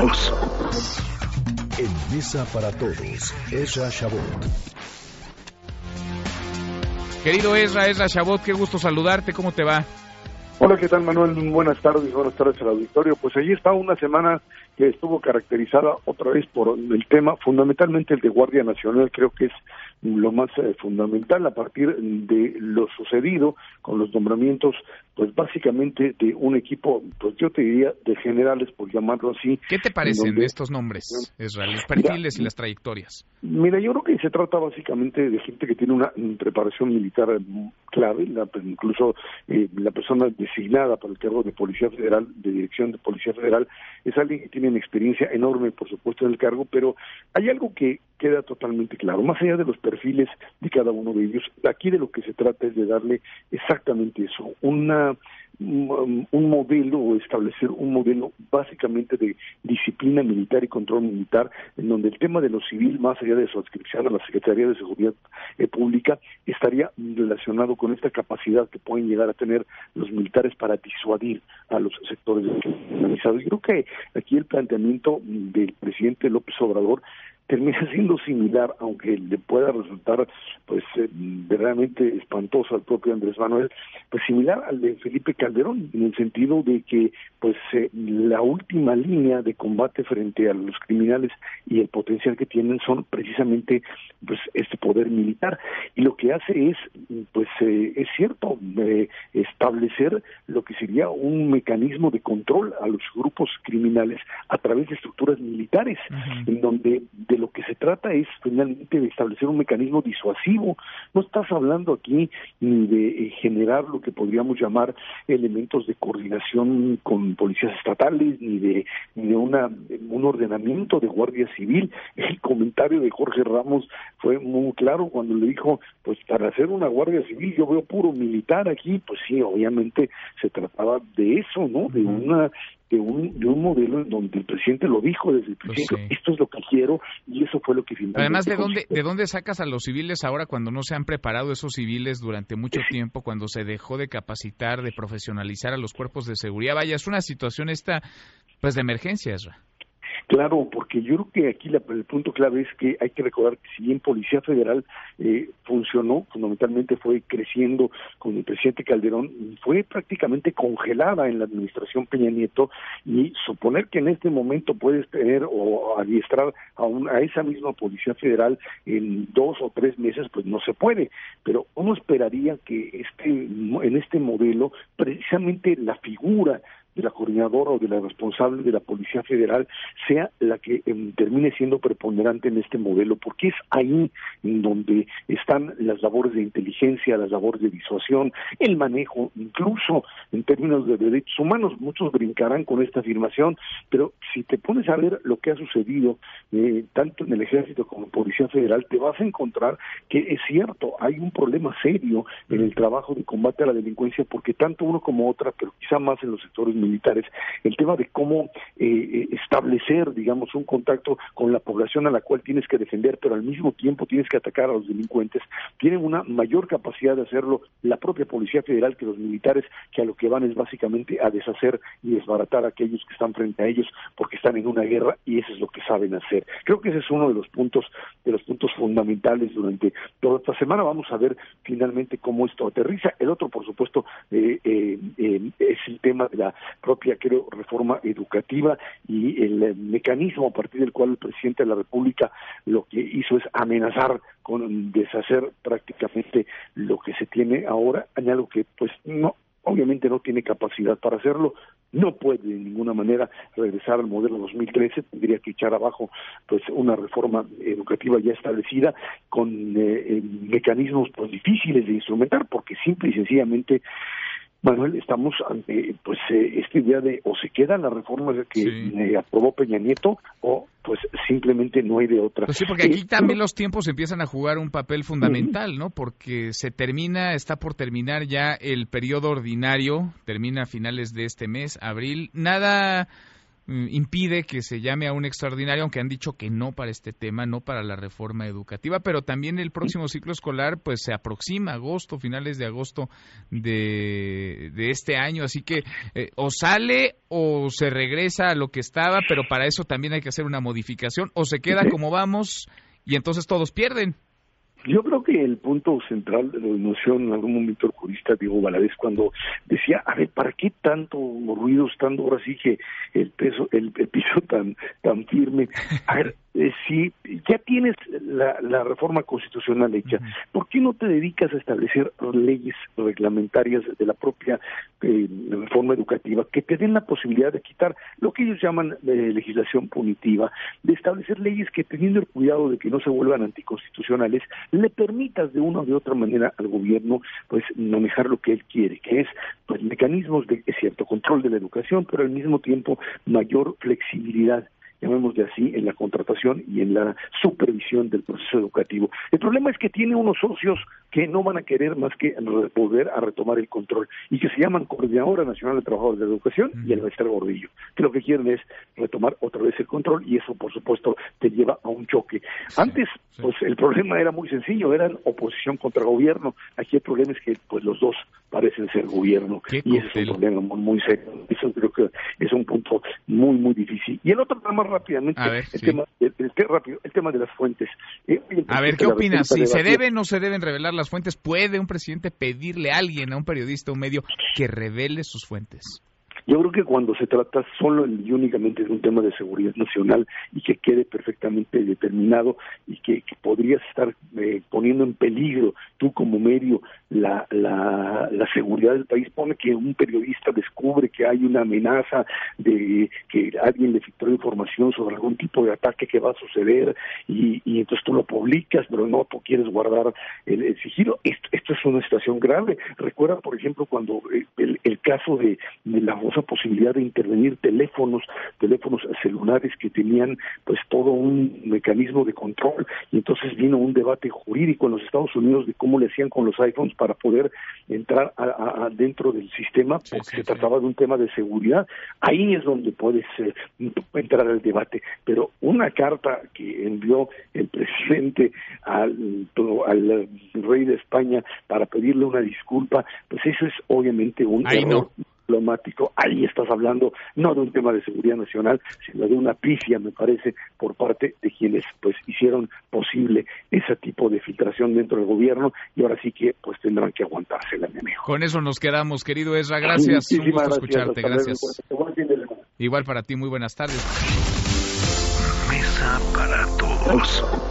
todos. En Mesa para Todos, Ezra Shabot. Querido Ezra, Ezra Shabot, qué gusto saludarte, ¿cómo te va? Hola, ¿qué tal Manuel? Buenas tardes, buenas tardes al auditorio. Pues allí está una semana que estuvo caracterizada otra vez por el tema, fundamentalmente el de Guardia Nacional, creo que es lo más eh, fundamental a partir de lo sucedido con los nombramientos, pues básicamente de un equipo, pues yo te diría de generales, por llamarlo así. ¿Qué te parecen de estos nombres, Israel, los perfiles y las trayectorias? Mira, yo creo que se trata básicamente de gente que tiene una preparación militar clave, pues, incluso eh, la persona designada para el cargo de Policía Federal, de Dirección de Policía Federal, es alguien que tiene una experiencia enorme, por supuesto, en el cargo, pero hay algo que queda totalmente claro, más allá de los perfiles de cada uno de ellos, aquí de lo que se trata es de darle exactamente eso, una un modelo o establecer un modelo básicamente de disciplina militar y control militar en donde el tema de lo civil más allá de su adscripción a la Secretaría de Seguridad eh, Pública estaría relacionado con esta capacidad que pueden llegar a tener los militares para disuadir a los sectores organizados. Yo creo que aquí el planteamiento del presidente López Obrador termina siendo similar, aunque le pueda resultar pues eh, verdaderamente espantoso al propio Andrés Manuel, pues similar al de Felipe Calderón, en el sentido de que pues eh, la última línea de combate frente a los criminales y el potencial que tienen son precisamente pues este poder militar. Y lo que hace es pues eh, es cierto establecer lo que sería un mecanismo de control a los grupos criminales a través de estructuras militares en donde de lo que se trata es finalmente de establecer un mecanismo disuasivo. No estás hablando aquí ni de eh, generar lo que podríamos llamar elementos de coordinación con policías estatales, ni de, ni de una, un ordenamiento de guardia civil. El comentario de Jorge Ramos fue muy claro cuando le dijo, pues para hacer una guardia civil yo veo puro militar aquí, pues sí, obviamente se trataba de eso, ¿no? De una de un, de un modelo en donde el presidente lo dijo desde el pues principio, esto es lo que quiero y eso fue lo que finalmente... Además, ¿de dónde, ¿de dónde sacas a los civiles ahora cuando no se han preparado esos civiles durante mucho tiempo, cuando se dejó de capacitar, de profesionalizar a los cuerpos de seguridad? Vaya, es una situación esta, pues de emergencia, Ezra. Claro, porque yo creo que aquí el punto clave es que hay que recordar que si bien Policía Federal eh, funcionó, fundamentalmente fue creciendo con el presidente Calderón, fue prácticamente congelada en la administración Peña Nieto y suponer que en este momento puedes tener o adiestrar a, a esa misma Policía Federal en dos o tres meses, pues no se puede. Pero uno esperaría que este, en este modelo precisamente la figura de la coordinadora o de la responsable de la Policía Federal sea la que em, termine siendo preponderante en este modelo, porque es ahí en donde están las labores de inteligencia, las labores de disuasión, el manejo, incluso en términos de derechos humanos. Muchos brincarán con esta afirmación, pero si te pones a ver lo que ha sucedido eh, tanto en el Ejército como en Policía Federal, te vas a encontrar que es cierto, hay un problema serio en el trabajo de combate a la delincuencia, porque tanto uno como otra, pero quizá más en los sectores militares, el tema de cómo eh, eh, establecer, digamos, un contacto con la población a la cual tienes que defender, pero al mismo tiempo tienes que atacar a los delincuentes, tienen una mayor capacidad de hacerlo la propia Policía Federal que los militares, que a lo que van es básicamente a deshacer y desbaratar a aquellos que están frente a ellos porque están en una guerra y eso es lo que saben hacer. Creo que ese es uno de los puntos de los puntos fundamentales durante toda esta semana. Vamos a ver finalmente cómo esto aterriza. El otro, por supuesto, eh, es el tema de la propia, creo, reforma educativa y el eh, mecanismo a partir del cual el presidente de la República lo que hizo es amenazar con deshacer prácticamente lo que se tiene ahora, algo que pues no obviamente no tiene capacidad para hacerlo, no puede de ninguna manera regresar al modelo 2013, tendría que echar abajo pues una reforma educativa ya establecida con eh, eh, mecanismos pues difíciles de instrumentar porque simple y sencillamente Manuel, estamos ante pues eh, esta idea de o se queda la reforma que eh, aprobó Peña Nieto o pues simplemente no hay de otra. Pues sí, porque aquí eh, también los tiempos empiezan a jugar un papel fundamental, ¿no? Porque se termina, está por terminar ya el periodo ordinario, termina a finales de este mes, abril. Nada impide que se llame a un extraordinario, aunque han dicho que no para este tema, no para la reforma educativa, pero también el próximo ciclo escolar pues se aproxima, agosto, finales de agosto de, de este año, así que eh, o sale o se regresa a lo que estaba, pero para eso también hay que hacer una modificación, o se queda como vamos y entonces todos pierden. Yo creo que el punto central de la noción en algún momento el jurista Diego Valadez cuando decía, a ver, ¿para qué tanto ruido estando ahora sí que el peso, el, el piso tan tan firme? A ver, eh, si ya tienes la, la, reforma constitucional hecha, ¿por qué no te dedicas a establecer leyes reglamentarias de la propia eh, reforma educativa que te den la posibilidad de quitar lo que ellos llaman eh, legislación punitiva, de establecer leyes que teniendo el cuidado de que no se vuelvan anticonstitucionales, le permitas de una o de otra manera al gobierno pues manejar lo que él quiere, que es pues mecanismos de, cierto, control de la educación, pero al mismo tiempo mayor flexibilidad llamémosle así, en la contratación y en la supervisión del proceso educativo. El problema es que tiene unos socios que no van a querer más que volver a retomar el control y que se llaman Coordinadora Nacional de Trabajadores de la Educación y el Maestro Gordillo, que lo que quieren es retomar otra vez el control y eso, por supuesto, te lleva a un choque. Antes, pues el problema era muy sencillo, eran oposición contra gobierno. Aquí el problema es que pues los dos parecen ser gobierno y ese es un problema muy, muy serio. Eso creo que es un punto muy, muy difícil. Y el otro tema rápidamente el, tema, el, rápido, el tema de las fuentes. Eh, a ver, ¿qué opinas? Si se deben o no se deben revelar las fuentes, ¿puede un presidente pedirle a alguien, a un periodista, a un medio, que revele sus fuentes? Yo creo que cuando se trata solo y únicamente de un tema de seguridad nacional y que quede perfectamente determinado y que, podrías estar eh, poniendo en peligro tú como medio la, la, la, seguridad del país, pone que un periodista descubre que hay una amenaza de que alguien le filtró información sobre algún tipo de ataque que va a suceder y, y entonces tú lo publicas, pero no, tú quieres guardar el, sigilo. Esto, esto, es una situación grave. Recuerda, por ejemplo, cuando el, el caso de, de la famosa posibilidad de intervenir teléfonos, teléfonos celulares que tenían pues todo un mecanismo de control y entonces vino un debate jurídico en los Estados Unidos de cómo le hacían con los iPhones para poder entrar a, dentro del sistema porque se trataba de un tema de seguridad. Ahí es donde puedes eh, entrar al debate, pero una carta que envió el presidente al, al rey de España para pedirle una disculpa, pues eso es obviamente un error diplomático, ahí estás hablando no de un tema de seguridad nacional, sino de una pifia, me parece, por parte de quienes pues hicieron posible ese tipo de filtración dentro del gobierno y ahora sí que pues tendrán que aguantarse la enemigo. Con eso nos quedamos, querido Ezra, gracias, un gusto escucharte, gracias. Igual para ti, muy buenas tardes. Mesa para todos.